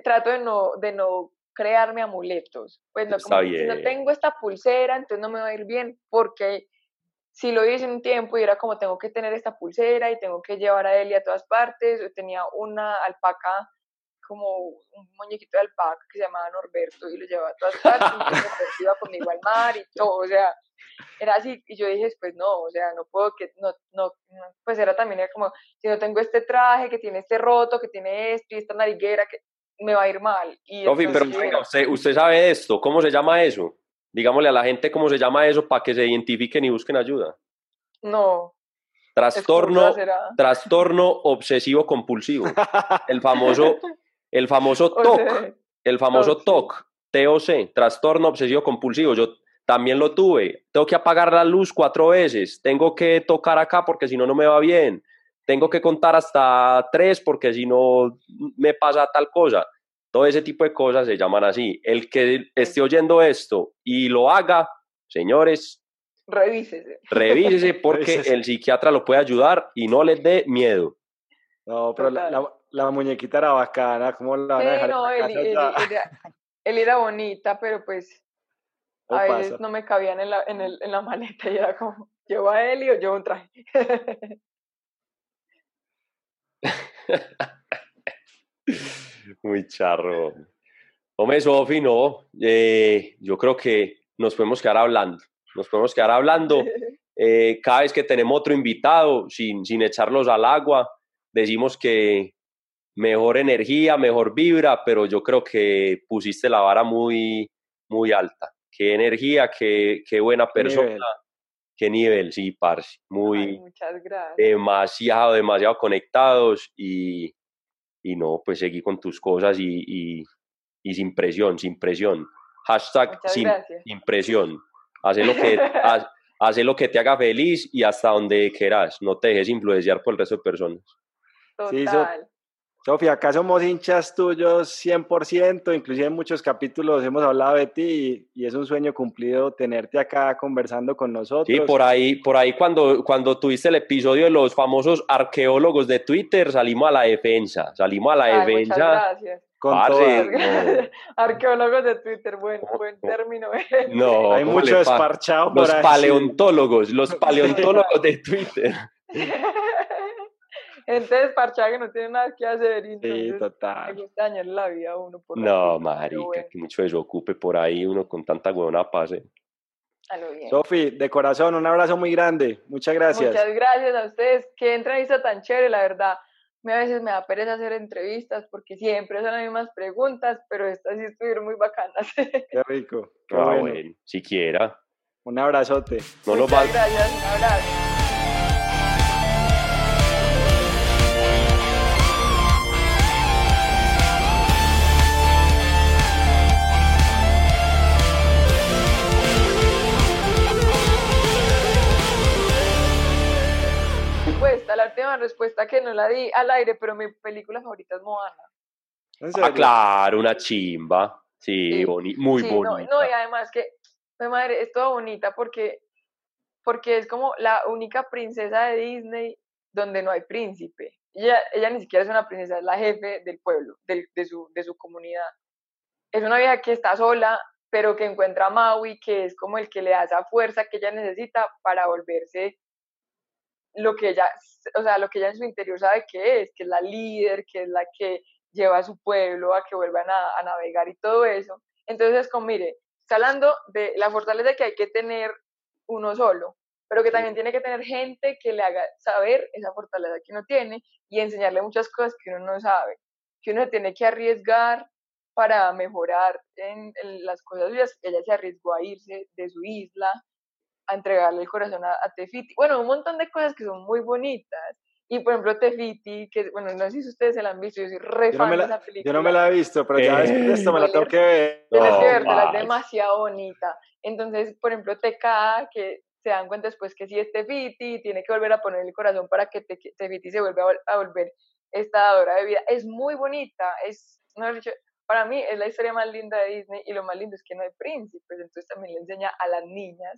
trato de no, de no crearme amuletos. Pues no, como si no tengo esta pulsera, entonces no me va a ir bien, porque si lo hice un tiempo y era como tengo que tener esta pulsera y tengo que llevar a Eli a todas partes, yo tenía una alpaca como un muñequito de alpaca que se llamaba Norberto y lo llevaba a todas partes y iba conmigo al mar y todo, o sea, era así y yo dije, pues no, o sea, no puedo que, no, no, pues era también era como, si no tengo este traje que tiene este roto, que tiene esto y esta nariguera, que me va a ir mal. Y Sofi, pero usted, usted sabe esto, ¿cómo se llama eso? Digámosle a la gente cómo se llama eso para que se identifiquen y busquen ayuda. No. Trastorno, trastorno obsesivo compulsivo. El famoso, el famoso TOC. El famoso TOC. TOC, trastorno obsesivo compulsivo. Yo también lo tuve. Tengo que apagar la luz cuatro veces. Tengo que tocar acá porque si no, no me va bien. Tengo que contar hasta tres porque si no me pasa tal cosa. Todo ese tipo de cosas se llaman así. El que esté oyendo esto y lo haga, señores, revísese. Revísese porque el psiquiatra lo puede ayudar y no les dé miedo. No, pero la, muñequita era bacana, ¿cómo la van a dejar? no, él, era, bonita, pero pues a veces no me cabían en la, en, el, en la maleta y era como, ¿llevo a Eli o llevo un traje? Muy charro. Hombre, Sofi, no. Eh, yo creo que nos podemos quedar hablando. Nos podemos quedar hablando. Eh, cada vez que tenemos otro invitado, sin, sin echarlos al agua, decimos que, mejor energía, mejor vibra, pero yo creo que pusiste la vara muy, muy alta. Qué energía, qué, qué buena persona, qué nivel, sí, parce. Muy, muchas gracias. demasiado, demasiado conectados y, y no, pues seguí con tus cosas y, y, y sin presión, sin presión. Hashtag sin, sin presión. Hace lo, que, haz- hace lo que te haga feliz y hasta donde quieras. No te dejes influenciar por el resto de personas. Sí, so- Total. Sofía, acá somos hinchas tuyos 100%, inclusive en muchos capítulos hemos hablado de ti y, y es un sueño cumplido tenerte acá conversando con nosotros. Sí, por ahí, por ahí cuando, cuando tuviste el episodio de los famosos arqueólogos de Twitter, salimos a la defensa. Salimos a la Ay, muchas defensa. gracias. con parce, toda. no. Arqueólogos de Twitter, buen, buen no. término. No, Hay ¿cómo mucho desparchado por Los ahí. paleontólogos, los paleontólogos de Twitter. Gente desparchada que no tiene nada que hacer. Y Sí, entonces me total. gusta dañar la vida a uno. Por No, marica, bueno, que mucho desocupe por ahí uno con tanta huevona pase. a lo bien. Sofi, de corazón, un abrazo muy grande. Muchas gracias. Muchas gracias a ustedes. Qué entrevista tan chévere, la verdad. Me, a veces me da pereza hacer entrevistas porque siempre son las mismas preguntas, pero estas sí estuvieron muy bacanas. Qué rico. Qué Ah, bueno. bueno, siquiera. Un abrazote. No Muchas va, gracias, un abrazo. Última respuesta que no la di al aire, pero mi película favorita es Moana. ¿En Ah, claro, una chimba. Sí, Sí, boni- muy Sí, no, bonita. No, y además que, mi madre, es toda bonita porque, porque es como la única princesa de Disney donde no hay príncipe. Ella, ella ni siquiera es una princesa, es la jefe del pueblo, del- de, su, de su comunidad. Es una vieja que está sola, pero que encuentra a Maui, que es como el que le da esa fuerza que ella necesita para volverse lo que ella, o sea, lo que ella en su interior sabe que es, que es la líder, que es la que lleva a su pueblo a que vuelvan a, a navegar y todo eso. Entonces, como mire, está hablando de la fortaleza que hay que tener uno solo, pero que también tiene que tener gente que le haga saber esa fortaleza que uno tiene y enseñarle muchas cosas que uno no sabe, que uno tiene que arriesgar para mejorar en, en las cosas suyas. Ella se arriesgó a irse de su isla, a entregarle el corazón a, a Tefiti. Bueno, un montón de cosas que son muy bonitas. Y por ejemplo, Tefiti, que bueno, no sé si ustedes se la han visto, yo soy re Yo no, fan me de la, esa película. yo no me la he visto, pero ya después de esto me la tengo que ver. Tienes No, que vértela, es demasiado bonita. Entonces, por ejemplo, TK, que se dan cuenta después que sí es Tefiti, tiene que volver a poner el corazón para que Te- Tefiti se vuelva a, vol- a volver esta dadora de vida. Es muy bonita, es, mejor dicho, para mí es la historia más linda de Disney y lo más lindo es que no hay príncipes, entonces también le enseña a las niñas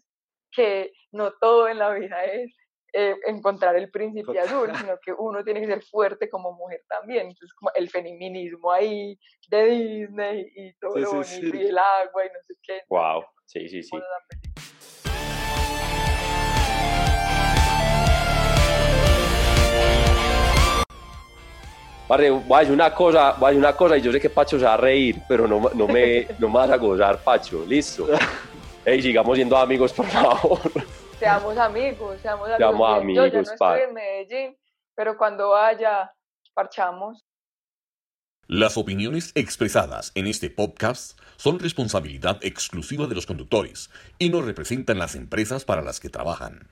que no todo en la vida es eh, encontrar el príncipe azul, sino que uno tiene que ser fuerte como mujer también. Entonces, como el feminismo ahí de Disney y todo Sí, lo sí, bonito sí. y el agua y no sé qué. Wow, sí, sí, sí. Parce, voy a decir una cosa, voy a decir una cosa y yo sé que Pacho se va a reír, pero no, no, me, no me vas a gozar, Pacho. Listo. Ey, sigamos siendo amigos, por favor. Seamos amigos, seamos amigos. Seamos Yo ya amigos, no pa. estoy en Medellín, pero cuando vaya, parchamos. Las opiniones expresadas en este podcast son responsabilidad exclusiva de los conductores y no representan las empresas para las que trabajan.